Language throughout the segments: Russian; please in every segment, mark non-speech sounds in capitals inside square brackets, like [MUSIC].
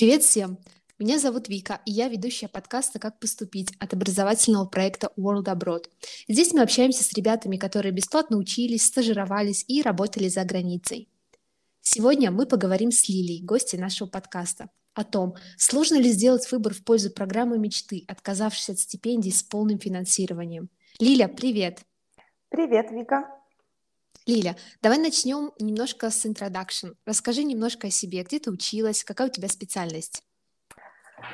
Привет всем! Меня зовут Вика, и я ведущая подкаста «Как поступить» от образовательного проекта World Abroad. Здесь мы общаемся с ребятами, которые бесплатно учились, стажировались и работали за границей. Сегодня мы поговорим с Лилией, гостьей нашего подкаста, о том, сложно ли сделать выбор в пользу программы мечты, отказавшись от стипендий с полным финансированием. Лиля, привет! Привет, Вика! Лиля, давай начнем немножко с introduction. Расскажи немножко о себе, где ты училась, какая у тебя специальность?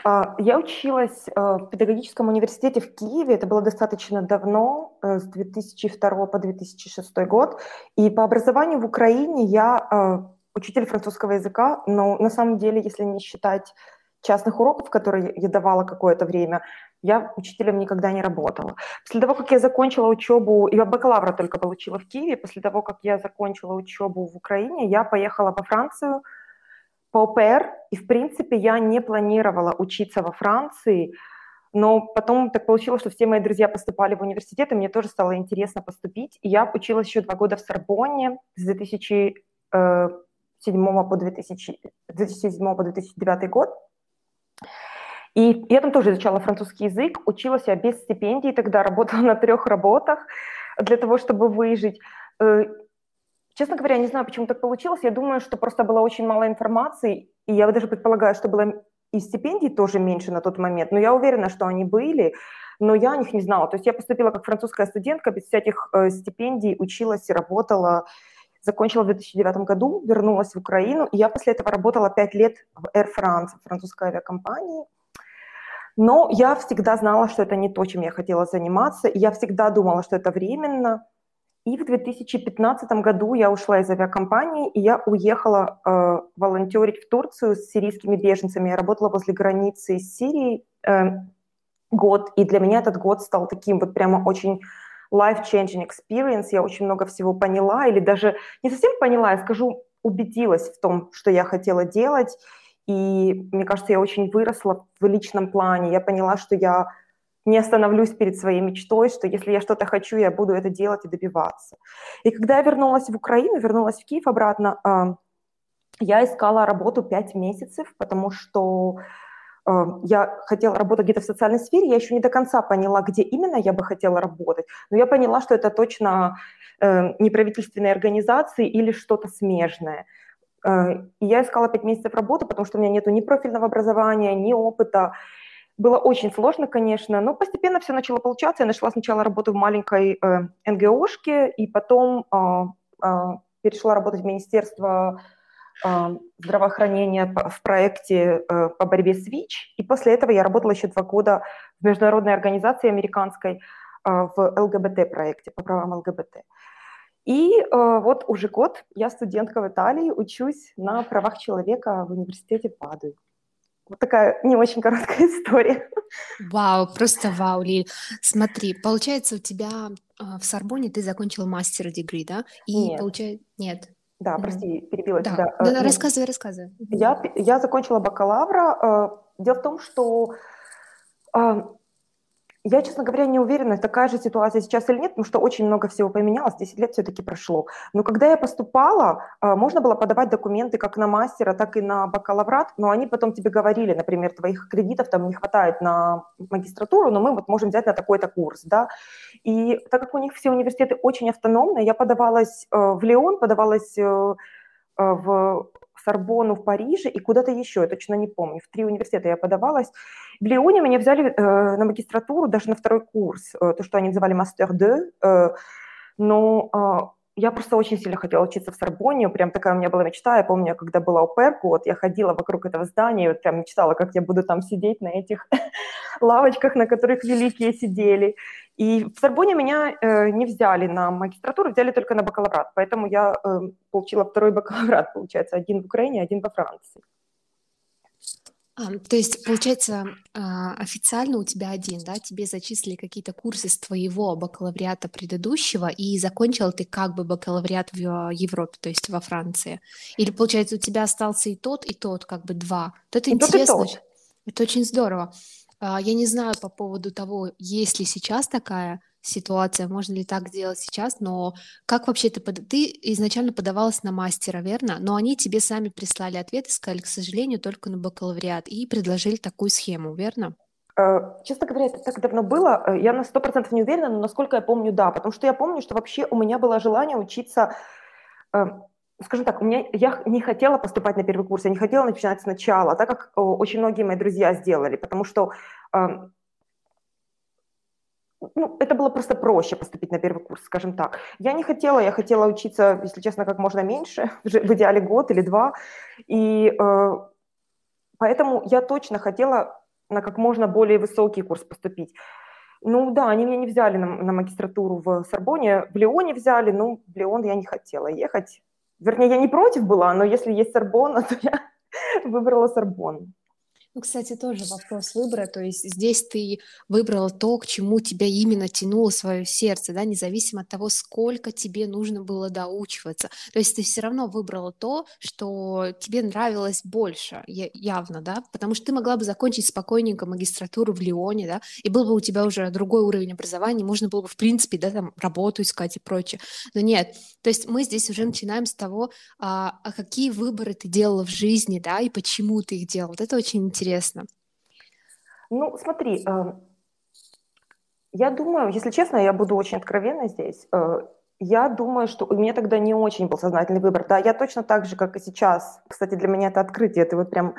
А, я училась э, в педагогическом университете в Киеве, это было достаточно давно, э, с 2002 по 2006 год, и по образованию в Украине я э, учитель французского языка, но на самом деле, если не считать частных уроков, которые я давала какое-то время, я учителем никогда не работала. После того, как я закончила учебу, я бакалавра только получила в Киеве, после того, как я закончила учебу в Украине, я поехала во Францию по ОПР, и, в принципе, я не планировала учиться во Франции, но потом так получилось, что все мои друзья поступали в университет, и мне тоже стало интересно поступить. И я училась еще два года в Сорбонне с 2007 э, по, 2000, 2007 по 2009 год. И я там тоже изучала французский язык, училась я без стипендий, тогда работала на трех работах для того, чтобы выжить. Э, честно говоря, не знаю, почему так получилось. Я думаю, что просто было очень мало информации, и я даже предполагаю, что было и стипендий тоже меньше на тот момент, но я уверена, что они были, но я о них не знала. То есть я поступила как французская студентка, без всяких э, стипендий, училась и работала, закончила в 2009 году, вернулась в Украину, и я после этого работала пять лет в Air France, французской авиакомпании, но я всегда знала, что это не то, чем я хотела заниматься, и я всегда думала, что это временно. И в 2015 году я ушла из авиакомпании, и я уехала э, волонтерить в Турцию с сирийскими беженцами. Я работала возле границы с Сирией э, год, и для меня этот год стал таким вот прямо очень life-changing experience. Я очень много всего поняла, или даже не совсем поняла, я скажу, убедилась в том, что я хотела делать. И мне кажется, я очень выросла в личном плане. Я поняла, что я не остановлюсь перед своей мечтой, что если я что-то хочу, я буду это делать и добиваться. И когда я вернулась в Украину, вернулась в Киев обратно, а, я искала работу пять месяцев, потому что а, я хотела работать где-то в социальной сфере, я еще не до конца поняла, где именно я бы хотела работать, но я поняла, что это точно э, неправительственные организации или что-то смежное. Э, и я искала пять месяцев работы, потому что у меня нет ни профильного образования, ни опыта. Было очень сложно, конечно, но постепенно все начало получаться. Я нашла сначала работу в маленькой э, НГОшке, и потом э, э, перешла работать в Министерство э, здравоохранения в проекте э, по борьбе с ВИЧ. И после этого я работала еще два года в международной организации американской э, в ЛГБТ-проекте, по правам ЛГБТ. И э, вот уже год я студентка в Италии, учусь на правах человека в университете Падуи. Вот такая не очень короткая [LAUGHS] история. Вау, просто вау, Лиль. Смотри, получается, у тебя э, в Сорбоне ты закончила мастер дегри, да? И Нет. получается... Нет. Да, прости, перебила да. тебя. Да, да, рассказывай, рассказывай. Я, я закончила бакалавра. Дело в том, что я, честно говоря, не уверена, такая же ситуация сейчас или нет, потому что очень много всего поменялось, 10 лет все-таки прошло. Но когда я поступала, а, можно было подавать документы как на мастера, так и на бакалаврат, но они потом тебе говорили, например, твоих кредитов там не хватает на магистратуру, но мы вот можем взять на такой-то курс, да. И так как у них все университеты очень автономные, я подавалась э, в Леон, подавалась э, э, в Сорбону в Париже и куда-то еще, я точно не помню. В три университета я подавалась. В Лионе меня взяли э, на магистратуру, даже на второй курс, э, то, что они называли Master 2. Э, но э, я просто очень сильно хотела учиться в Сорбоне, прям такая у меня была мечта. Я помню, когда была ОПР, вот я ходила вокруг этого здания, вот прям мечтала, как я буду там сидеть на этих [LAUGHS] лавочках, на которых великие сидели. И в Сорбоне меня э, не взяли на магистратуру, взяли только на бакалаврат. Поэтому я э, получила второй бакалаврат, получается, один в Украине, один во Франции. А, то есть, получается, а, официально у тебя один, да? Тебе зачислили какие-то курсы с твоего бакалавриата предыдущего, и закончил ты как бы бакалавриат в Европе, то есть во Франции. Или, получается, у тебя остался и тот, и тот, как бы два. Вот это и интересно. Тот, и тот. Это очень здорово. А, я не знаю по поводу того, есть ли сейчас такая ситуация, можно ли так делать сейчас, но как вообще ты, под... ты изначально подавалась на мастера, верно? Но они тебе сами прислали ответ и сказали, к сожалению, только на бакалавриат, и предложили такую схему, верно? Э, честно говоря, это так давно было, э, я на сто процентов не уверена, но насколько я помню, да, потому что я помню, что вообще у меня было желание учиться, э, скажем так, у меня, я не хотела поступать на первый курс, я не хотела начинать сначала, так как очень многие мои друзья сделали, потому что ну, это было просто проще поступить на первый курс, скажем так. Я не хотела, я хотела учиться, если честно, как можно меньше, [LAUGHS] в идеале год или два, и э, поэтому я точно хотела на как можно более высокий курс поступить. Ну да, они меня не взяли на, на магистратуру в Сорбоне, в Лионе взяли, но в Лион я не хотела ехать. Вернее, я не против была, но если есть Сорбона, [LAUGHS] то я выбрала Сорбон. Ну, кстати, тоже вопрос выбора. То есть здесь ты выбрала то, к чему тебя именно тянуло свое сердце, да, независимо от того, сколько тебе нужно было доучиваться. То есть ты все равно выбрала то, что тебе нравилось больше, явно, да, потому что ты могла бы закончить спокойненько магистратуру в Лионе, да, и был бы у тебя уже другой уровень образования, можно было бы, в принципе, да, там, работу искать и прочее. Но нет, то есть мы здесь уже начинаем с того, а, а какие выборы ты делала в жизни, да, и почему ты их делала. Вот это очень интересно интересно? Ну, смотри, э, я думаю, если честно, я буду очень откровенна здесь. Э, я думаю, что у меня тогда не очень был сознательный выбор. Да, я точно так же, как и сейчас. Кстати, для меня это открытие. Это вот прям...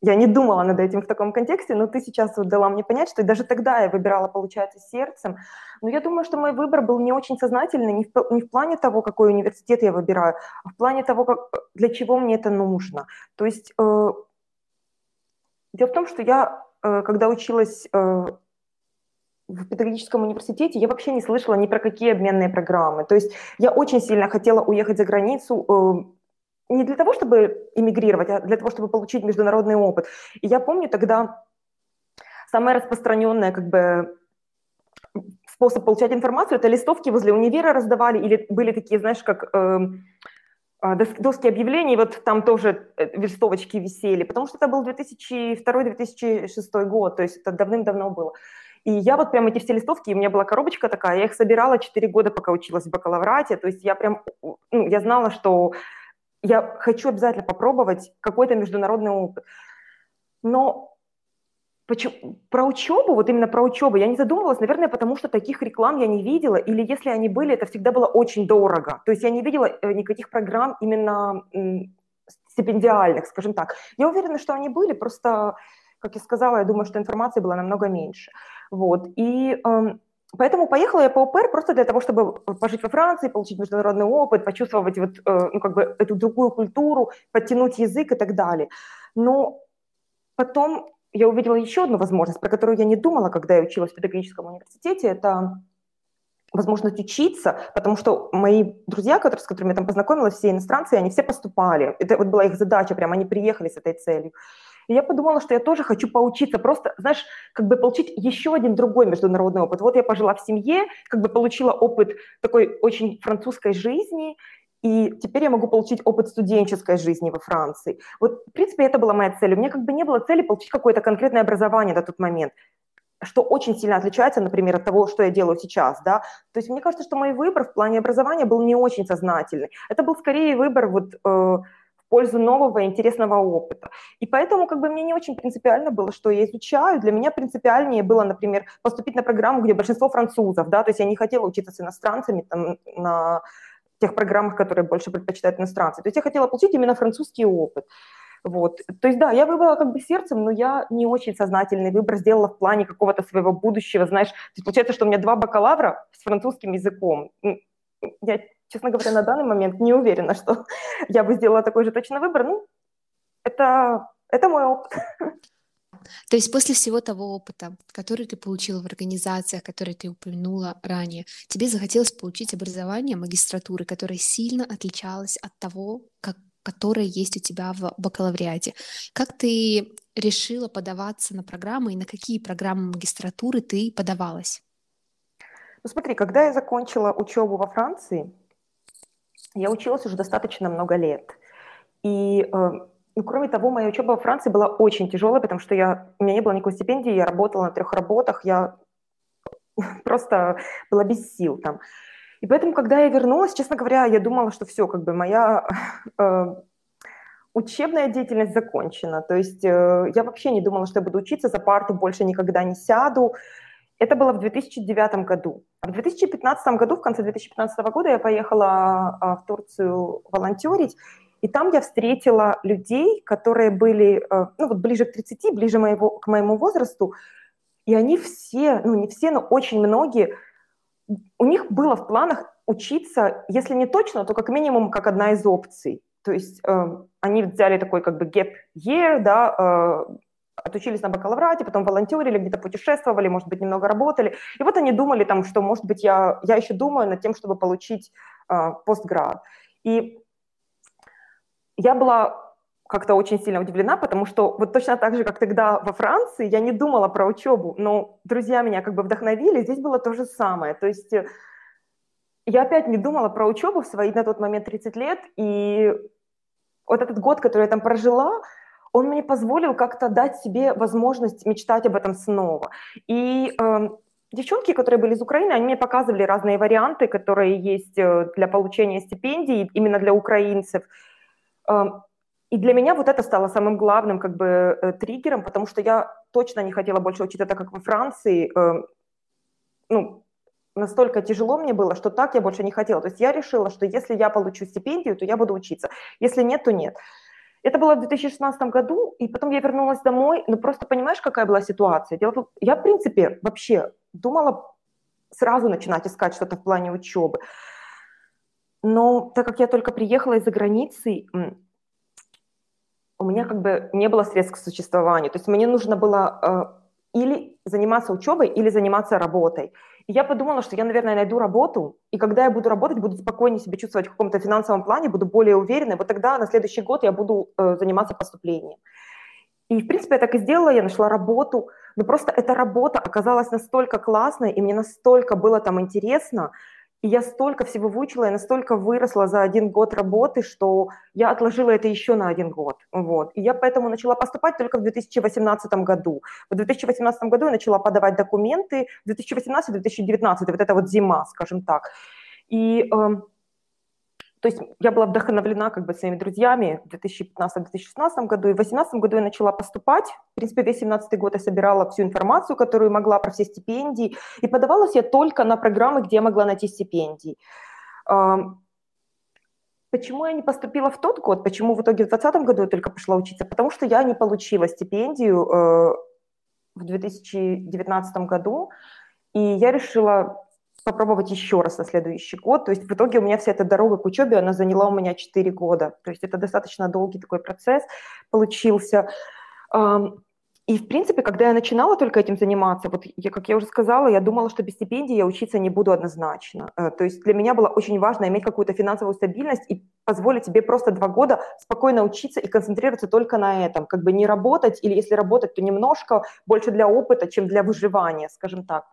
Я не думала над этим в таком контексте, но ты сейчас вот дала мне понять, что даже тогда я выбирала, получается, сердцем. Но я думаю, что мой выбор был не очень сознательный, не в, не в плане того, какой университет я выбираю, а в плане того, как, для чего мне это нужно. То есть э, Дело в том, что я, э, когда училась э, в педагогическом университете, я вообще не слышала ни про какие обменные программы. То есть я очень сильно хотела уехать за границу, э, не для того, чтобы эмигрировать, а для того, чтобы получить международный опыт. И я помню тогда самое распространенное как бы способ получать информацию, это листовки возле универа раздавали, или были такие, знаешь, как а, доски объявлений, вот там тоже э, листовочки висели, потому что это был 2002-2006 год, то есть это давным-давно было. И я вот прям эти все листовки, у меня была коробочка такая, я их собирала 4 года, пока училась в бакалаврате, то есть я прям, ну, я знала, что я хочу обязательно попробовать какой-то международный опыт. Но Почему? Про учебу, вот именно про учебу, я не задумывалась, наверное, потому что таких реклам я не видела, или если они были, это всегда было очень дорого. То есть я не видела э, никаких программ именно стипендиальных, скажем так. Я уверена, что они были, просто, как я сказала, я думаю, что информации было намного меньше. Вот. И э, поэтому поехала я по ОПР просто для того, чтобы пожить во Франции, получить международный опыт, почувствовать вот, э, ну, как бы эту другую культуру, подтянуть язык и так далее. Но потом я увидела еще одну возможность, про которую я не думала, когда я училась в педагогическом университете. Это возможность учиться, потому что мои друзья, которые, с которыми я там познакомилась, все иностранцы, они все поступали. Это вот была их задача, прям они приехали с этой целью. И я подумала, что я тоже хочу поучиться, просто, знаешь, как бы получить еще один другой международный опыт. Вот я пожила в семье, как бы получила опыт такой очень французской жизни, и теперь я могу получить опыт студенческой жизни во Франции. Вот, в принципе, это была моя цель. У меня как бы не было цели получить какое-то конкретное образование на тот момент что очень сильно отличается, например, от того, что я делаю сейчас, да. То есть мне кажется, что мой выбор в плане образования был не очень сознательный. Это был скорее выбор вот э, в пользу нового интересного опыта. И поэтому как бы мне не очень принципиально было, что я изучаю. Для меня принципиальнее было, например, поступить на программу, где большинство французов, да, то есть я не хотела учиться с иностранцами там на тех программах, которые больше предпочитают иностранцы. То есть я хотела получить именно французский опыт. Вот. То есть, да, я выбрала как бы сердцем, но я не очень сознательный выбор сделала в плане какого-то своего будущего, знаешь. То есть получается, что у меня два бакалавра с французским языком. Я, честно говоря, на данный момент не уверена, что [LAUGHS] я бы сделала такой же точно выбор. Ну, это, это мой опыт. [LAUGHS] То есть после всего того опыта, который ты получила в организациях, которые ты упомянула ранее, тебе захотелось получить образование магистратуры, которое сильно отличалось от того, как, которое есть у тебя в бакалавриате. Как ты решила подаваться на программы и на какие программы магистратуры ты подавалась? Ну смотри, когда я закончила учебу во Франции, я училась уже достаточно много лет. И ну, кроме того, моя учеба во Франции была очень тяжелая, потому что я, у меня не было никакой стипендии, я работала на трех работах, я [LAUGHS] просто была без сил там. И поэтому, когда я вернулась, честно говоря, я думала, что все, как бы моя [LAUGHS] э, учебная деятельность закончена. То есть э, я вообще не думала, что я буду учиться, за парту больше никогда не сяду. Это было в 2009 году. А в 2015 году, в конце 2015 года, я поехала э, в Турцию волонтерить, и там я встретила людей, которые были э, ну, вот ближе к 30, ближе моего, к моему возрасту, и они все, ну не все, но очень многие, у них было в планах учиться, если не точно, то как минимум как одна из опций. То есть э, они взяли такой как бы gap year, да, э, отучились на бакалаврате, потом волонтерили, где-то путешествовали, может быть, немного работали. И вот они думали там, что, может быть, я, я еще думаю над тем, чтобы получить э. И я была как-то очень сильно удивлена, потому что вот точно так же, как тогда во Франции, я не думала про учебу, но друзья меня как бы вдохновили, здесь было то же самое. То есть э, я опять не думала про учебу в свои на тот момент 30 лет, и вот этот год, который я там прожила, он мне позволил как-то дать себе возможность мечтать об этом снова. И э, девчонки, которые были из Украины, они мне показывали разные варианты, которые есть э, для получения стипендий именно для украинцев. И для меня вот это стало самым главным как бы э, триггером, потому что я точно не хотела больше учиться так, как во Франции. Э, ну, настолько тяжело мне было, что так я больше не хотела. То есть я решила, что если я получу стипендию, то я буду учиться. Если нет, то нет. Это было в 2016 году, и потом я вернулась домой. Ну, просто понимаешь, какая была ситуация? Дело я, в принципе, вообще думала сразу начинать искать что-то в плане учебы. Но так как я только приехала из-за границы, у меня как бы не было средств к существованию. То есть мне нужно было э, или заниматься учебой, или заниматься работой. И я подумала, что я, наверное, найду работу, и когда я буду работать, буду спокойнее себя чувствовать в каком-то финансовом плане, буду более уверенной, вот тогда на следующий год я буду э, заниматься поступлением. И, в принципе, я так и сделала, я нашла работу, но просто эта работа оказалась настолько классной, и мне настолько было там интересно, и я столько всего выучила, я настолько выросла за один год работы, что я отложила это еще на один год. Вот. И я поэтому начала поступать только в 2018 году. В 2018 году я начала подавать документы, в 2018-2019, вот это вот зима, скажем так. И э, то есть я была вдохновлена как бы своими друзьями в 2015-2016 году, и в 2018 году я начала поступать. В принципе, весь 2017 год я собирала всю информацию, которую могла про все стипендии, и подавалась я только на программы, где я могла найти стипендии. Почему я не поступила в тот год? Почему в итоге в 2020 году я только пошла учиться? Потому что я не получила стипендию э, в 2019 году, и я решила попробовать еще раз на следующий год. То есть в итоге у меня вся эта дорога к учебе, она заняла у меня 4 года. То есть это достаточно долгий такой процесс получился. И, в принципе, когда я начинала только этим заниматься, вот я, как я уже сказала, я думала, что без стипендии я учиться не буду однозначно. Э, то есть для меня было очень важно иметь какую-то финансовую стабильность и позволить себе просто два года спокойно учиться и концентрироваться только на этом. Как бы не работать, или если работать, то немножко больше для опыта, чем для выживания, скажем так.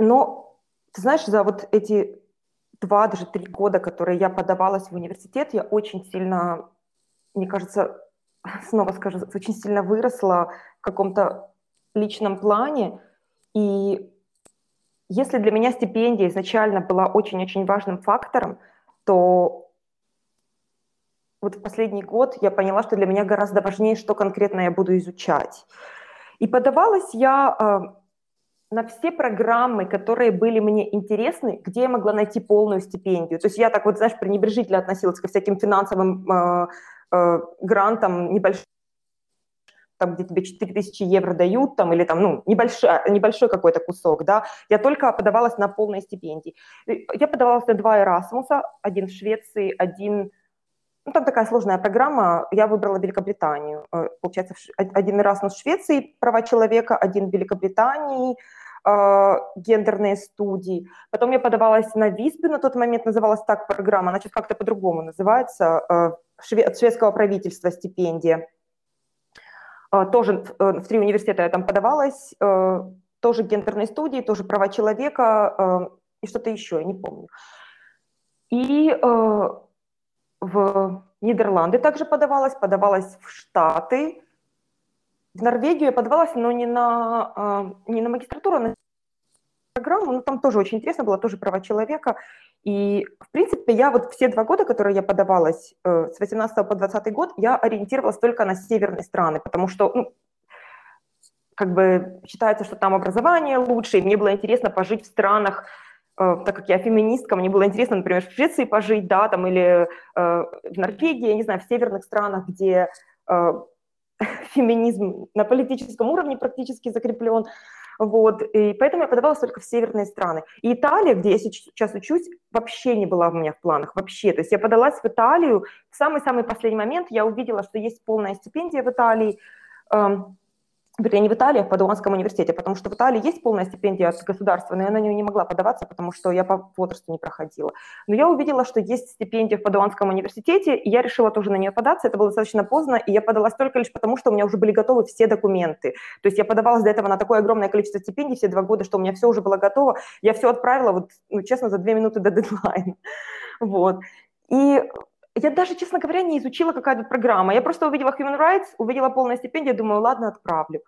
Но ты знаешь, за вот эти два, даже три года, которые я подавалась в университет, я очень сильно, мне кажется, [LAUGHS] снова скажу, очень сильно выросла в каком-то личном плане. И если для меня стипендия изначально была очень-очень важным фактором, то вот в последний год я поняла, что для меня гораздо важнее, что конкретно я буду изучать. И подавалась я а, на все программы, которые были мне интересны, где я могла найти полную стипендию. То есть я так вот, знаешь, пренебрежительно относилась ко всяким финансовым э, э, грантам небольшим, там, где тебе 4000 евро дают, там, или там, ну, небольшой, небольшой какой-то кусок, да, я только подавалась на полные стипендии. Я подавалась на два Erasmus, один в Швеции, один, ну, там такая сложная программа, я выбрала Великобританию. Э, получается, один Erasmus в Швеции, права человека, один в Великобритании, э, гендерные студии. Потом я подавалась на ВИСПе, на тот момент называлась так программа, она сейчас как-то по-другому называется, шве- от шведского правительства стипендия. Э, тоже э, в три университета я там подавалась, тоже гендерные студии, тоже права человека и что-то еще, я не помню. И в Нидерланды также подавалась, подавалась в Штаты, в Норвегию я подавалась, но не на, а, не на магистратуру, а на программу, ну, там тоже очень интересно было, тоже права человека. И, в принципе, я вот все два года, которые я подавалась, э, с 18 по 20 год, я ориентировалась только на северные страны, потому что, ну, как бы считается, что там образование лучше, и мне было интересно пожить в странах, э, так как я феминистка, мне было интересно, например, в Швеции пожить, да, там, или э, в Норвегии, я не знаю, в северных странах, где э, [LAUGHS] феминизм на политическом уровне практически закреплен, вот, и поэтому я подавалась только в северные страны. И Италия, где я сейчас учусь, вообще не была у меня в планах, вообще. То есть я подалась в Италию, в самый-самый последний момент я увидела, что есть полная стипендия в Италии, эм, вернее, не в Италии, а в Падуанском университете, потому что в Италии есть полная стипендия от государства, но я на нее не могла подаваться, потому что я по возрасту не проходила. Но я увидела, что есть стипендия в Падуанском университете, и я решила тоже на нее податься. Это было достаточно поздно, и я подалась только лишь потому, что у меня уже были готовы все документы. То есть я подавалась до этого на такое огромное количество стипендий все два года, что у меня все уже было готово. Я все отправила, вот, ну, честно, за две минуты до [LAUGHS] дедлайна. Вот. И я даже, честно говоря, не изучила, какая тут программа. Я просто увидела Human Rights, увидела полную стипендию, думаю, ладно, отправлю.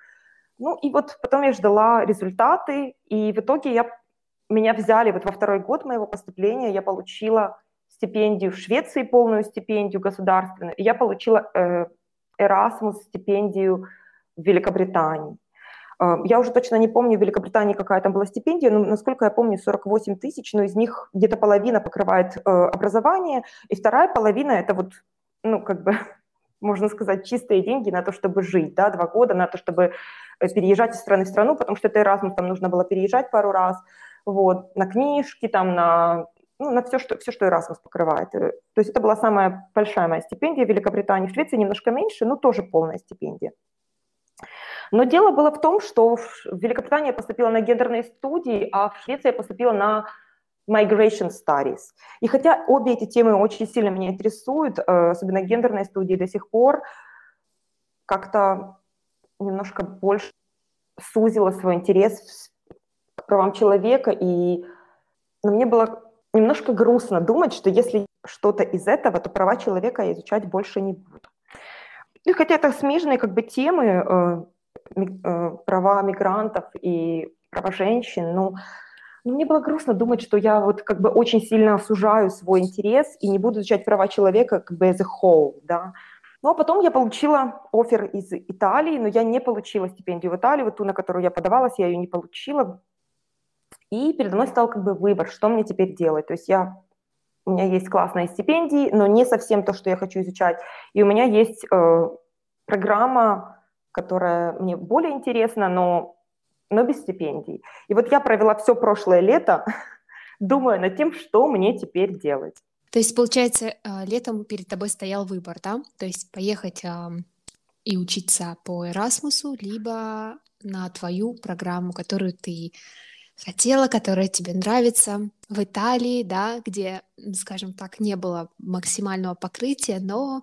Ну и вот потом я ждала результаты, и в итоге я, меня взяли вот во второй год моего поступления, я получила стипендию в Швеции, полную стипендию государственную, и я получила э, Erasmus стипендию в Великобритании. А, я уже точно не помню, в Великобритании какая там была стипендия, но, насколько я помню, 48 тысяч, но из них где-то половина покрывает э, образование, и вторая половина – это вот, ну, как бы, [LAUGHS] можно сказать, чистые деньги на то, чтобы жить, да, два года на то, чтобы э, переезжать из страны в страну, потому что это Erasmus, там нужно было переезжать пару раз, вот, на книжки, там, на, ну, на все, что, все, что Erasmus покрывает. Э, то есть это была самая большая моя стипендия в Великобритании, в Швеции немножко меньше, но тоже полная стипендия. Но дело было в том, что в Великобритании я поступила на гендерные студии, а в Швеции я поступила на migration studies. И хотя обе эти темы очень сильно меня интересуют, э, особенно гендерные студии до сих пор, как-то немножко больше сузила свой интерес к правам человека, и но мне было немножко грустно думать, что если что-то из этого, то права человека я изучать больше не буду. И хотя это смежные как бы темы, Э, права мигрантов и права женщин, ну, ну, мне было грустно думать, что я вот как бы очень сильно сужаю свой интерес и не буду изучать права человека как бы as a whole, да. Ну, а потом я получила офер из Италии, но я не получила стипендию в Италии, вот ту, на которую я подавалась, я ее не получила. И передо мной стал как бы выбор, что мне теперь делать. То есть я, у меня есть классные стипендии, но не совсем то, что я хочу изучать. И у меня есть э, программа которая мне более интересна, но, но без стипендий. И вот я провела все прошлое лето, [LAUGHS] думая над тем, что мне теперь делать. То есть, получается, э, летом перед тобой стоял выбор, да? То есть поехать и учиться по Эрасмусу, либо на твою программу, которую ты хотела, которая тебе нравится, в Италии, да, где, скажем так, не было максимального покрытия, но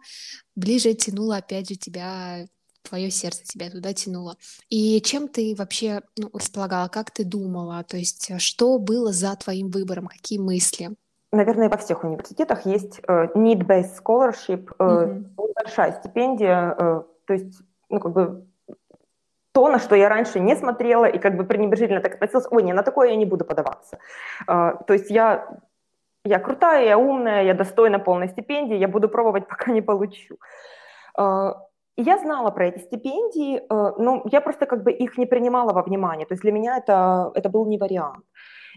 ближе тянуло, опять же, тебя твое сердце тебя туда тянуло. И чем ты вообще ну, располагала, как ты думала, то есть э, что было за твоим выбором, какие мысли? Наверное, во всех университетах есть uh, need-based scholarship, mm-hmm. большая стипендия, то есть, ну, как бы то, на что я раньше не смотрела и как бы пренебрежительно так относилась, ой, не, на такое я не буду подаваться. То есть я, я крутая, я умная, я достойна полной стипендии, я буду пробовать, [LAUGHS] пока не получу. Я знала про эти стипендии, э, но я просто как бы их не принимала во внимание. То есть для меня это, это был не вариант.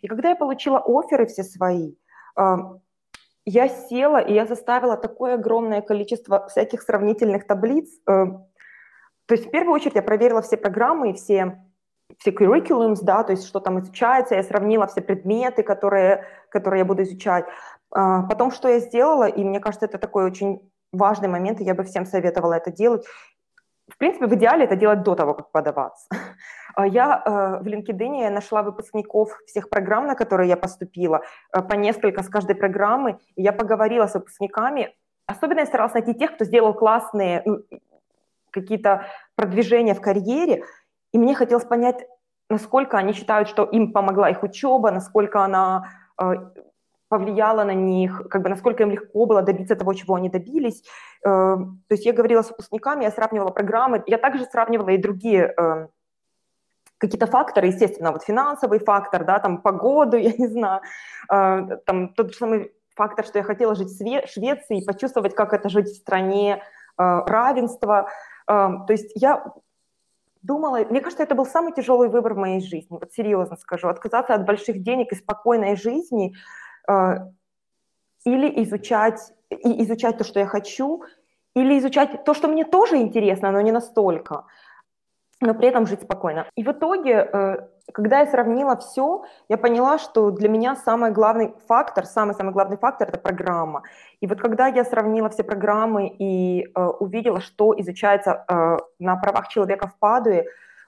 И когда я получила оферы все свои, э, я села и я заставила такое огромное количество всяких сравнительных таблиц. Э, то есть в первую очередь я проверила все программы и все, все curriculums, да, то есть что там изучается, я сравнила все предметы, которые, которые я буду изучать. Потом, что я сделала, и мне кажется, это такой очень важный момент, и я бы всем советовала это делать. В принципе, в идеале это делать до того, как подаваться. А я э, в LinkedIn нашла выпускников всех программ, на которые я поступила, э, по несколько с каждой программы, и я поговорила с выпускниками. Особенно я старалась найти тех, кто сделал классные ну, какие-то продвижения в карьере, и мне хотелось понять, насколько они считают, что им помогла их учеба, насколько она э, повлияло на них, как бы насколько им легко было добиться того, чего они добились. Э, то есть я говорила с выпускниками, я сравнивала программы, я также сравнивала и другие, э, какие-то факторы, естественно, вот финансовый фактор, да, там погоду, [LAUGHS] я не знаю, э, там тот же самый фактор, что я хотела жить в Швеции, почувствовать, как это жить в стране равенства. То есть я думала, мне кажется, это был самый тяжелый выбор в моей жизни, вот серьезно скажу, отказаться от больших денег и спокойной жизни или изучать, и изучать то, что я хочу, или изучать то, что мне тоже интересно, но не настолько но при этом жить спокойно. И в итоге, э, когда я сравнила все, я поняла, что для меня самый главный фактор, самый-самый главный фактор – это программа. И вот когда я сравнила все программы и э, увидела, что изучается э, на правах человека в Падуе,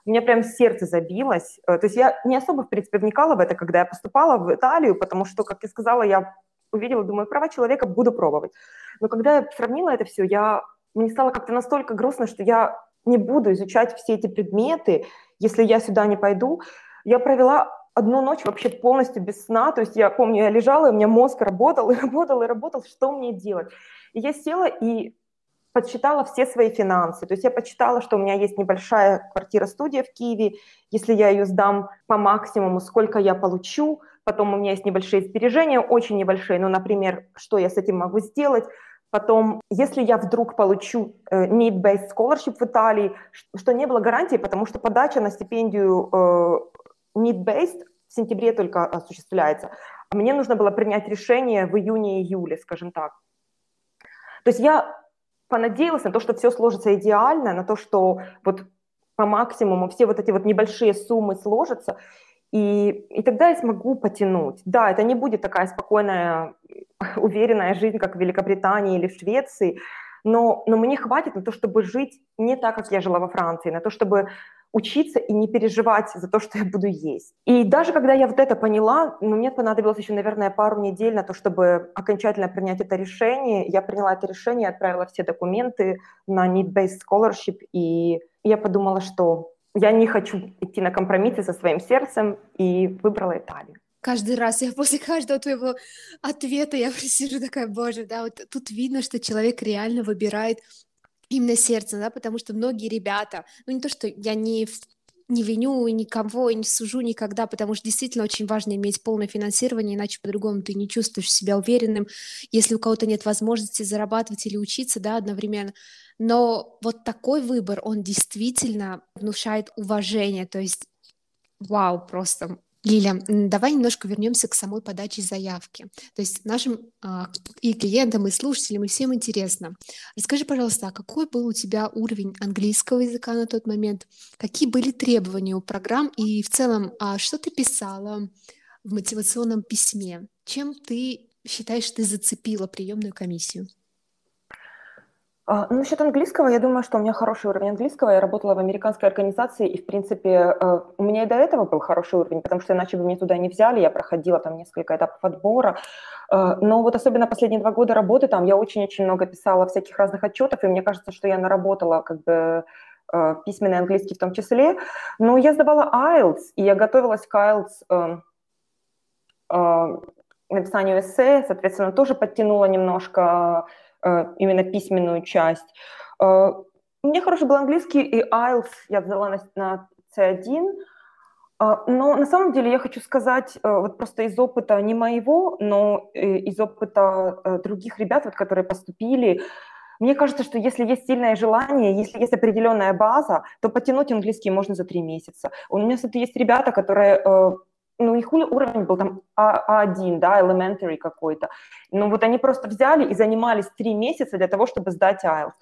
у меня прям сердце забилось. То есть я не особо, в принципе, вникала в это, когда я поступала в Италию, потому что, как я сказала, я увидела, думаю, права человека буду пробовать. Но когда я сравнила это все, я, мне стало как-то настолько грустно, что я не буду изучать все эти предметы, если я сюда не пойду. Я провела одну ночь вообще полностью без сна, то есть я помню, я лежала, и у меня мозг работал, [LAUGHS] и работал, и работал, что мне делать. И я села и подсчитала все свои финансы. То есть я подсчитала, что у меня есть небольшая квартира-студия в Киеве, если я ее сдам по максимуму, сколько я получу, потом у меня есть небольшие сбережения, очень небольшие, ну, например, что я с этим могу сделать, Потом, если я вдруг получу э, need-based scholarship в Италии, что не было гарантии, потому что подача на стипендию э, need-based в сентябре только осуществляется. Мне нужно было принять решение в июне-июле, скажем так. То есть я понадеялась на то, что все сложится идеально, на то, что вот по максимуму все вот эти вот небольшие суммы сложатся, и, и тогда я смогу потянуть. Да, это не будет такая спокойная, [LAUGHS] уверенная жизнь, как в Великобритании или в Швеции, но, но мне хватит на то, чтобы жить не так, как я жила во Франции, на то, чтобы учиться и не переживать за то, что я буду есть. И даже когда я вот это поняла, ну, мне понадобилось еще, наверное, пару недель на то, чтобы окончательно принять это решение. Я приняла это решение, отправила все документы на Need-Based Scholarship, и я подумала, что я не хочу идти на компромиссы со своим сердцем и выбрала Италию. Каждый раз я [LAUGHS] после каждого твоего ответа я сижу такая, боже, да, вот тут видно, что человек реально выбирает именно сердце, да, потому что многие ребята, ну не то, что я не не виню никого и не сужу никогда, потому что действительно очень важно иметь полное финансирование, иначе по-другому ты не чувствуешь себя уверенным, если у кого-то нет возможности зарабатывать или учиться, да, одновременно. Но вот такой выбор, он действительно внушает уважение, то есть вау, просто Лиля, давай немножко вернемся к самой подаче заявки. То есть нашим а, и клиентам, и слушателям, и всем интересно. Расскажи, пожалуйста, а какой был у тебя уровень английского языка на тот момент? Какие были требования у программ? И в целом, а что ты писала в мотивационном письме? Чем ты считаешь, ты зацепила приемную комиссию? А, ну, насчет английского, я думаю, что у меня хороший уровень английского. Я работала в американской организации, и, в принципе, э, у меня и до этого был хороший уровень, потому что иначе бы меня туда не взяли. Я проходила там несколько этапов отбора. Э, но вот особенно последние два года работы там я очень-очень много писала всяких разных отчетов, и мне кажется, что я наработала как бы э, письменный английский в том числе. Но я сдавала IELTS, и я готовилась к IELTS написанию эссе, соответственно, тоже подтянула немножко именно письменную часть. Э, у меня хороший был английский, и IELTS я взяла на, на C1, э, но на самом деле я хочу сказать, вот просто из опыта не моего, но из опыта других ребят, вот, которые поступили, мне кажется, что если есть сильное желание, если есть определенная база, то потянуть английский можно за три месяца. У меня, кстати, есть ребята, которые ну, их уровень был там А1, а да, elementary какой-то. Ну, вот они просто взяли и занимались три месяца для того, чтобы сдать IELTS.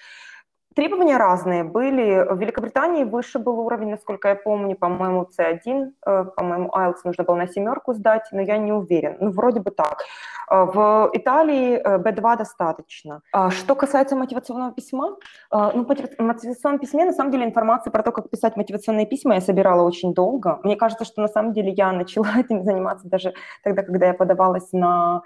Требования разные были. В Великобритании выше был уровень, насколько я помню, по-моему, C1, э, по-моему, IELTS нужно было на семерку сдать, но я не уверен. Ну, вроде бы так. Э, в Италии B2 э, достаточно. А что касается мотивационного письма, ну, в мотивационном письме, на самом деле, информацию про то, как писать мотивационные письма я собирала очень долго. Мне кажется, что на самом деле я начала [LAUGHS] этим заниматься даже тогда, когда я подавалась на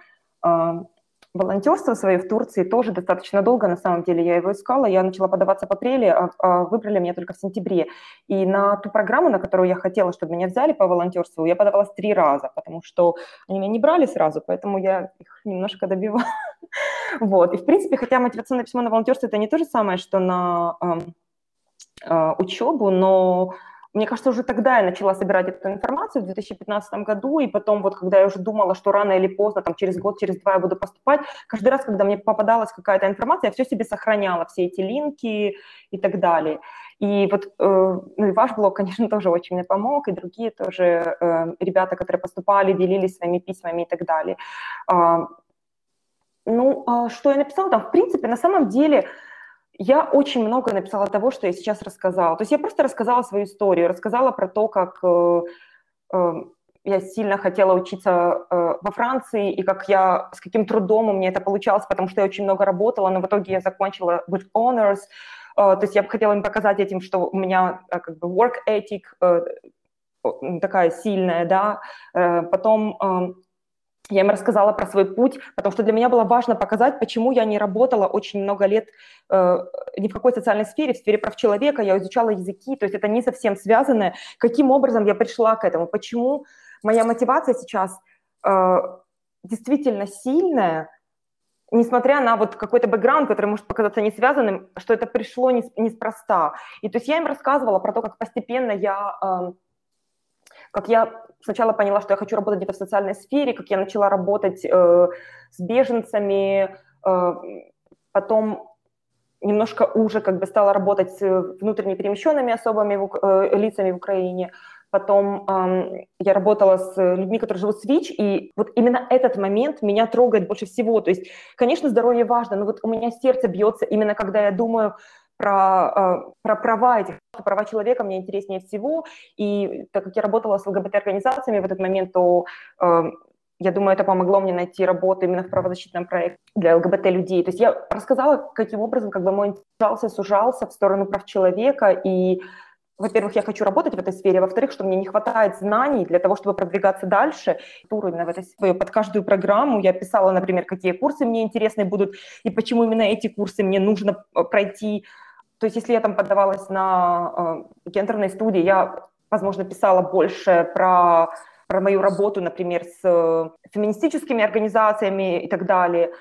волонтерство свое в Турции тоже достаточно долго, на самом деле, я его искала. Я начала подаваться в апреле, а, а выбрали меня только в сентябре. И на ту программу, на которую я хотела, чтобы меня взяли по волонтерству, я подавалась три раза, потому что они меня не брали сразу, поэтому я их немножко добивала. [LAUGHS] Вот. И, в принципе, хотя мотивационное письмо на волонтерство – это не то же самое, что на э, э, учебу, но мне кажется, уже тогда я начала собирать эту информацию в 2015 году, и потом вот, когда я уже думала, что рано или поздно, там, через год, через два я буду поступать, каждый раз, когда мне попадалась какая-то информация, я все себе сохраняла, все эти линки и так далее. И вот э, ну, и ваш блог, [LAUGHS] конечно, тоже очень мне помог, и другие тоже э, ребята, которые поступали, делились своими письмами и так далее. Э, ну, э, что я написала там? В принципе, на самом деле, я очень много написала того, что я сейчас рассказала. То есть я просто рассказала свою историю, рассказала про то, как э, э, я сильно хотела учиться э, во Франции, и как я, с каким трудом у меня это получалось, потому что я очень много работала, но в итоге я закончила with honors. Э, то есть я бы хотела им показать этим, что у меня э, как бы work ethic э, такая сильная, да. Э, потом... Я им рассказала про свой путь, потому что для меня было важно показать, почему я не работала очень много лет э, ни в какой социальной сфере, в сфере прав человека, я изучала языки, то есть это не совсем связано. Каким образом я пришла к этому, почему моя мотивация сейчас э, действительно сильная, несмотря на вот какой-то бэкграунд, который может показаться не связанным, что это пришло неспроста. И то есть я им рассказывала про то, как постепенно я... Э, как я сначала поняла, что я хочу работать где-то в социальной сфере, как я начала работать э, с беженцами, э, потом немножко уже как бы стала работать с внутренне перемещенными особыми в, э, лицами в Украине. Потом э, я работала с людьми, которые живут в ВИЧ, и вот именно этот момент меня трогает больше всего. То есть, конечно, здоровье важно, но вот у меня сердце бьется именно когда я думаю про, э, про права этих, права человека мне интереснее всего. И так как я работала с ЛГБТ-организациями в этот момент, то э, я думаю, это помогло мне найти работу именно в правозащитном проекте для ЛГБТ-людей. То есть я рассказала, каким образом как бы мой интерес сужался в сторону прав человека, и во-первых, я хочу работать в этой сфере, во-вторых, что мне не хватает знаний для того, чтобы продвигаться дальше. Именно в этой сфере. Под каждую программу я писала, например, какие курсы мне интересны будут и почему именно эти курсы мне нужно э, пройти. То есть если я там подавалась на э, гендерные студии, я, возможно, писала больше про, про мою работу, например, с э, феминистическими организациями и так далее.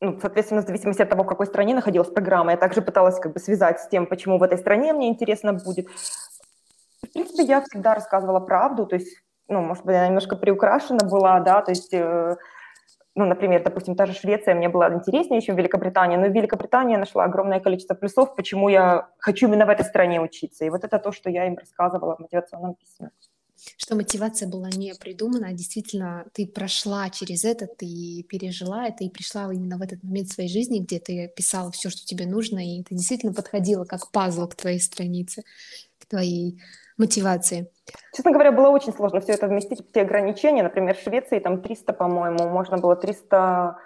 Ну, соответственно, в зависимости от того, в какой стране находилась программа, я также пыталась как бы связать с тем, почему в этой стране мне интересно будет. В принципе, я всегда рассказывала правду, то есть, ну, может быть, она немножко приукрашена была, да, то есть... Э, ну, например, допустим, та же Швеция мне была интереснее, чем Великобритания, но в Великобритании я нашла огромное количество плюсов, почему я хочу именно в этой стране учиться. И вот это то, что я им рассказывала в мотивационном письме. Что мотивация была не придумана, а действительно ты прошла через это, ты пережила это и пришла именно в этот момент своей жизни, где ты писала все, что тебе нужно, и это действительно подходило как пазл к твоей странице, твоей мотивации. Честно говоря, было очень сложно все это вместить в те ограничения. Например, в Швеции там 300, по-моему, можно было 300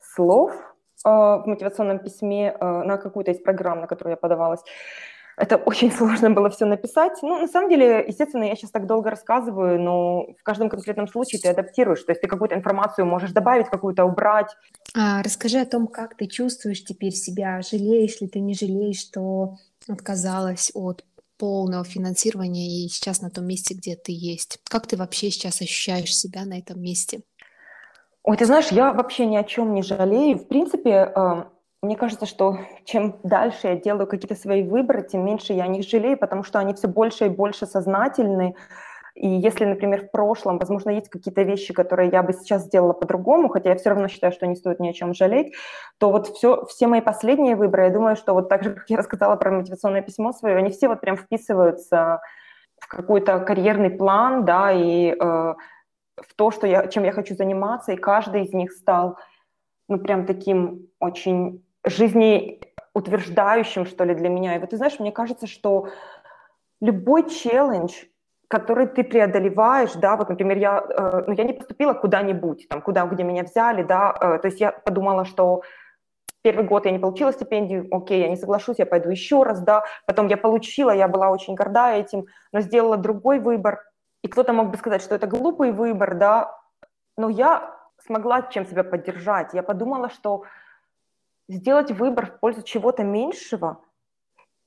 слов э, в мотивационном письме э, на какую-то из программ, на которую я подавалась. Это [LAUGHS] очень сложно было все написать. Ну, на самом деле, естественно, я сейчас так долго рассказываю, но в каждом конкретном случае ты адаптируешь. То есть ты какую-то информацию можешь добавить, какую-то убрать. А, расскажи о том, как ты чувствуешь теперь себя. Жалеешь ли ты, не жалеешь, что отказалась от полного финансирования и сейчас на том месте, где ты есть. Как ты вообще сейчас ощущаешь себя на этом месте? Ой, ты знаешь, я вообще ни о чем не жалею. В принципе, э, мне кажется, что чем дальше я делаю какие-то свои выборы, тем меньше я о них жалею, потому что они все больше и больше сознательны. И если, например, в прошлом, возможно, есть какие-то вещи, которые я бы сейчас сделала по-другому, хотя я все равно считаю, что не стоит ни о чем жалеть, то вот все, все мои последние выборы, я думаю, что вот так же, как я рассказала про мотивационное письмо свое, они все вот прям вписываются в какой-то карьерный план, да, и э, в то, что я, чем я хочу заниматься, и каждый из них стал, ну, прям таким очень жизнеутверждающим, что ли, для меня. И вот ты знаешь, мне кажется, что любой челлендж, который ты преодолеваешь, да, вот, например, я, э, ну, я не поступила куда-нибудь, там, куда, где меня взяли, да, э, то есть я подумала, что первый год я не получила стипендию, окей, я не соглашусь, я пойду еще раз, да, потом я получила, я была очень горда этим, но сделала другой выбор, и кто-то мог бы сказать, что это глупый выбор, да, но я смогла чем себя поддержать, я подумала, что сделать выбор в пользу чего-то меньшего,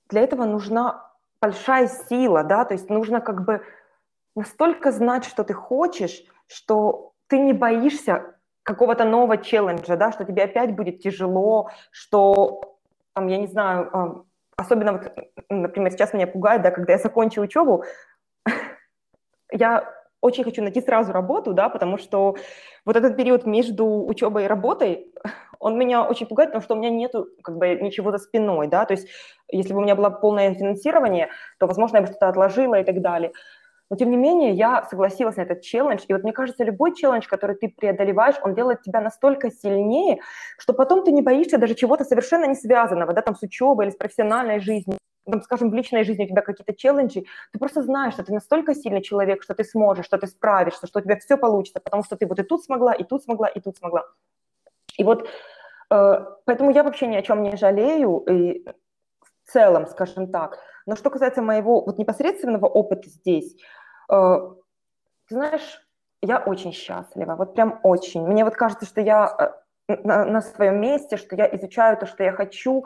для этого нужна большая сила, да, то есть нужно как бы настолько знать, что ты хочешь, что ты не боишься какого-то нового челленджа, да, что тебе опять будет тяжело, что, там, я не знаю, особенно вот, например, сейчас меня пугает, да, когда я закончу учебу, [LAUGHS] я очень хочу найти сразу работу, да, потому что вот этот период между учебой и работой, он меня очень пугает, потому что у меня нету как бы ничего за спиной, да, то есть если бы у меня было полное финансирование, то, возможно, я бы что-то отложила и так далее. Но, тем не менее, я согласилась на этот челлендж, и вот мне кажется, любой челлендж, который ты преодолеваешь, он делает тебя настолько сильнее, что потом ты не боишься даже чего-то совершенно не связанного, да, там, с учебой или с профессиональной жизнью там, скажем, в личной жизни у тебя какие-то челленджи, ты просто знаешь, что ты настолько сильный человек, что ты сможешь, что ты справишься, что у тебя все получится, потому что ты вот и тут смогла, и тут смогла, и тут смогла. И вот э, поэтому я вообще ни о чем не жалею, и в целом, скажем так. Но что касается моего вот непосредственного опыта здесь, э, ты знаешь, я очень счастлива, вот прям очень. Мне вот кажется, что я э, на, на своем месте, что я изучаю то, что я хочу,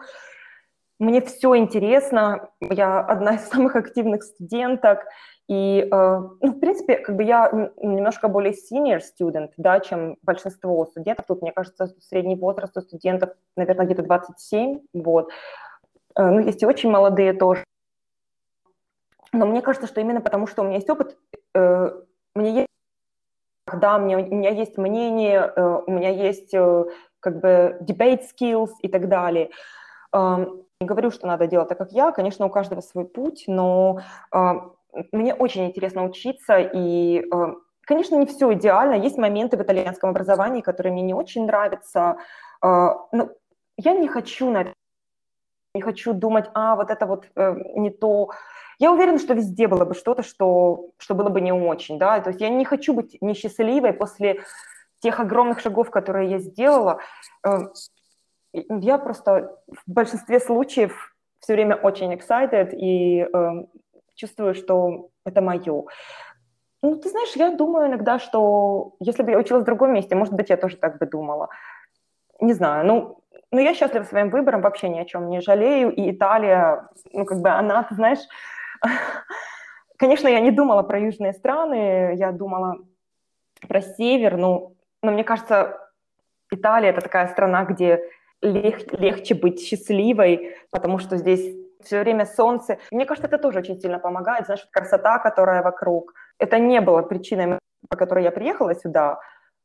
мне все интересно, я одна из самых активных студенток, и, э, ну, в принципе, как бы я немножко более senior student, да, чем большинство студентов. Тут, мне кажется, средний возраст у студентов, наверное, где-то 27, вот. Э, ну, есть и очень молодые тоже. Но мне кажется, что именно потому, что у меня есть опыт, э, мне есть, да, мне, у меня есть мнение, у меня есть как бы debate skills и так далее. Эм, не говорю, что надо делать так, как я. Конечно, у каждого свой путь, но мне очень интересно учиться. И, э, конечно, не все идеально. Есть моменты в итальянском образовании, которые мне не очень нравятся. Э, но я не хочу на не хочу думать, а, вот это вот э, не то. Я уверена, что везде было бы что-то, что, что было бы не очень, да, то есть я не хочу быть несчастливой после тех огромных шагов, которые я сделала. Я просто в большинстве случаев все время очень excited и э, чувствую, что это мое. Ну, ты знаешь, я думаю иногда, что если бы я училась в другом месте, может быть, я тоже так бы думала. Не знаю, ну, ну я счастлива своим выбором, вообще ни о чем не жалею. И Италия, ну, как бы она, ты знаешь, [LAUGHS] конечно, я не думала про южные страны, я думала про север, ну, но мне кажется, Италия – это такая страна, где лег, легче быть счастливой, потому что здесь все время солнце. Мне кажется, это тоже очень сильно помогает. Знаешь, красота, которая вокруг. Это не было причиной, по которой я приехала сюда,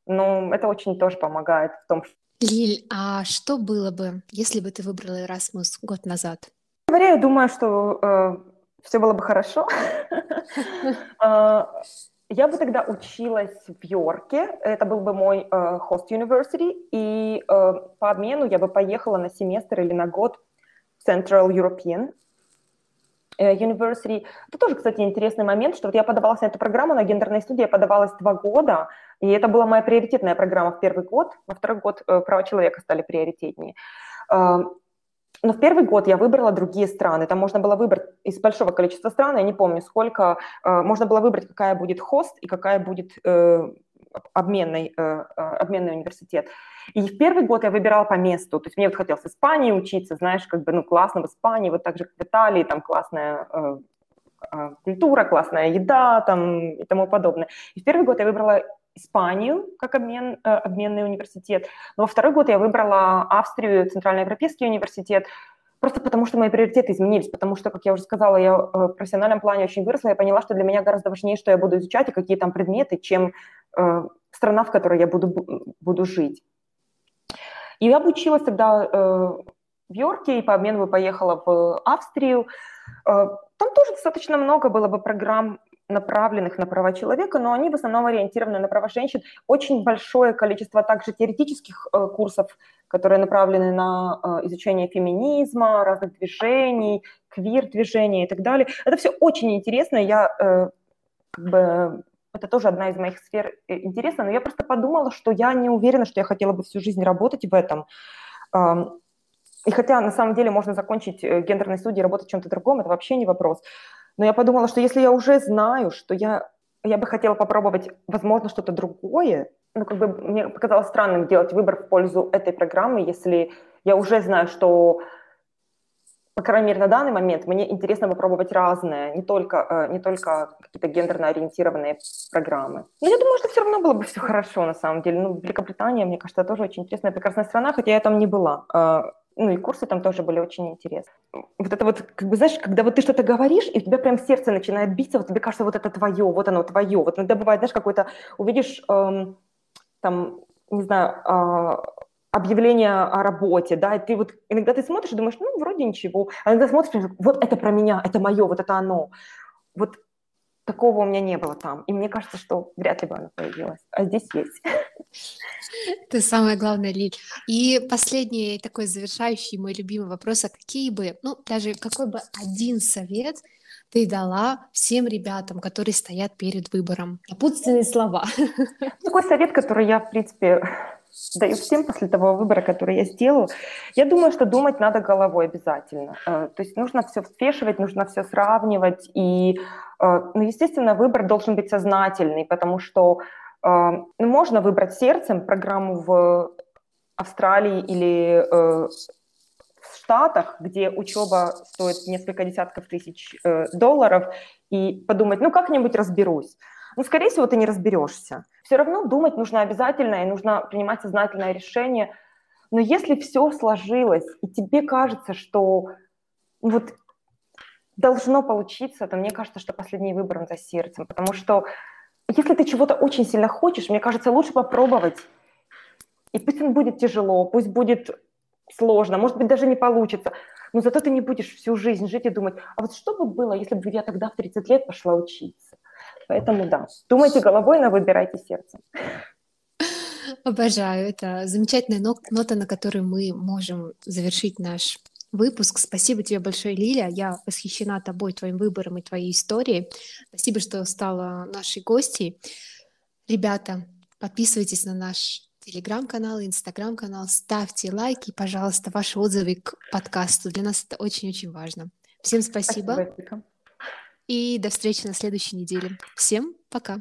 но это очень тоже помогает в том, что... Лиль, а что было бы, если бы ты выбрала Erasmus год назад? Говоря, я думаю, что э, все было бы хорошо. [LAUGHS] А, я бы тогда училась в Йорке, это был бы мой э, host university, и э, по обмену я бы поехала на семестр или на год Central European э, University. Это тоже, кстати, интересный момент, что вот я подавалась на эту программу, на гендерной студии я подавалась два года, и это была моя приоритетная программа в первый год, во второй год э, права человека стали приоритетнее. Э, но в первый год я выбрала другие страны. Там можно было выбрать из большого количества стран, я не помню сколько, э, можно было выбрать, какая будет хост и какая будет обменный, обменный университет. И в первый год я выбирала по месту. То есть мне вот хотелось в Испании учиться, знаешь, как бы, ну, классно в Испании, вот так же, как в Италии, там классная культура, классная еда там и тому подобное. И в первый год я выбрала Испанию как обмен, э, обменный университет. Но во второй год я выбрала Австрию, Центральноевропейский университет, просто потому что мои приоритеты изменились, потому что, как я уже сказала, я э, в профессиональном плане очень выросла, я поняла, что для меня гораздо важнее, что я буду изучать и какие там предметы, чем э, страна, в которой я буду, буду жить. И я обучилась тогда э, в Йорке и по обмену поехала в Австрию. Э, там тоже достаточно много было бы программ направленных на права человека, но они в основном ориентированы на права женщин. Очень большое количество также теоретических э, курсов, которые направлены на изучение феминизма, разных движений, квир-движения и так далее. Это все очень интересно. Я как бы это тоже одна из моих сфер э, интересна, но я просто подумала, что я не уверена, что я хотела бы всю жизнь работать в этом. И хотя на самом деле можно закончить э, гендерные студии и работать в чем-то другом, это вообще не вопрос. Но я подумала, что если я уже знаю, что я, я бы хотела попробовать, возможно, что-то другое, ну, как бы мне показалось странным делать выбор в пользу этой программы, если я уже знаю, что, по крайней мере, на данный момент мне интересно попробовать разное, не только, э, не только какие-то гендерно ориентированные программы. Но я думаю, что все равно было бы все хорошо, на самом деле. Ну, Великобритания, мне кажется, тоже очень интересная, прекрасная страна, хотя я там не была. Э, ну и курсы там тоже были очень интересные. Вот это вот, как бы, знаешь, когда вот ты что-то говоришь, и у тебя прям сердце начинает биться, вот тебе кажется, вот это твое, вот оно твое. Вот иногда бывает, знаешь, какой-то, увидишь эм, там, не знаю, э, объявление о работе, да, и ты вот, иногда ты смотришь и думаешь, ну, вроде ничего, а иногда смотришь, вот это про меня, это мое, вот это оно. Вот такого у меня не было там. И мне кажется, что вряд ли бы оно появилось. А здесь есть. Это самое главное, Лиль. И последний такой завершающий мой любимый вопрос, а какие бы, ну, даже какой бы один совет ты дала всем ребятам, которые стоят перед выбором? Напутственные слова. Такой совет, который я, в принципе, даю всем после того выбора, который я сделала. Я думаю, что думать надо головой обязательно. Э, то есть нужно все взвешивать, нужно все сравнивать. И, э, ну, естественно, выбор должен быть сознательный, потому что э, ну, можно выбрать сердцем программу в Австралии или в Штатах, где учеба стоит несколько десятков тысяч долларов, и подумать, ну как-нибудь разберусь. Ну, скорее всего, ты не разберешься. Все равно думать нужно обязательно, и нужно принимать сознательное решение. Но если все сложилось, и тебе кажется, что вот должно получиться, то мне кажется, что последний выбор он за сердцем. Потому что если ты чего-то очень сильно хочешь, мне кажется, лучше попробовать. И пусть он будет тяжело, пусть будет сложно, может быть, даже не получится, но зато ты не будешь всю жизнь жить и думать, а вот что бы было, если бы я тогда в 30 лет пошла учиться? Поэтому да, думайте головой, но выбирайте сердцем. Обожаю. Это замечательная нота, на которой мы можем завершить наш выпуск. Спасибо тебе большое, Лиля. Я восхищена тобой, твоим выбором и твоей историей. Спасибо, что стала нашей гостьей. Ребята, подписывайтесь на наш телеграм-канал, инстаграм-канал, ставьте лайки, пожалуйста, ваши отзывы к подкасту. Для нас это очень-очень важно. Всем спасибо. спасибо и до встречи на следующей неделе. Всем пока!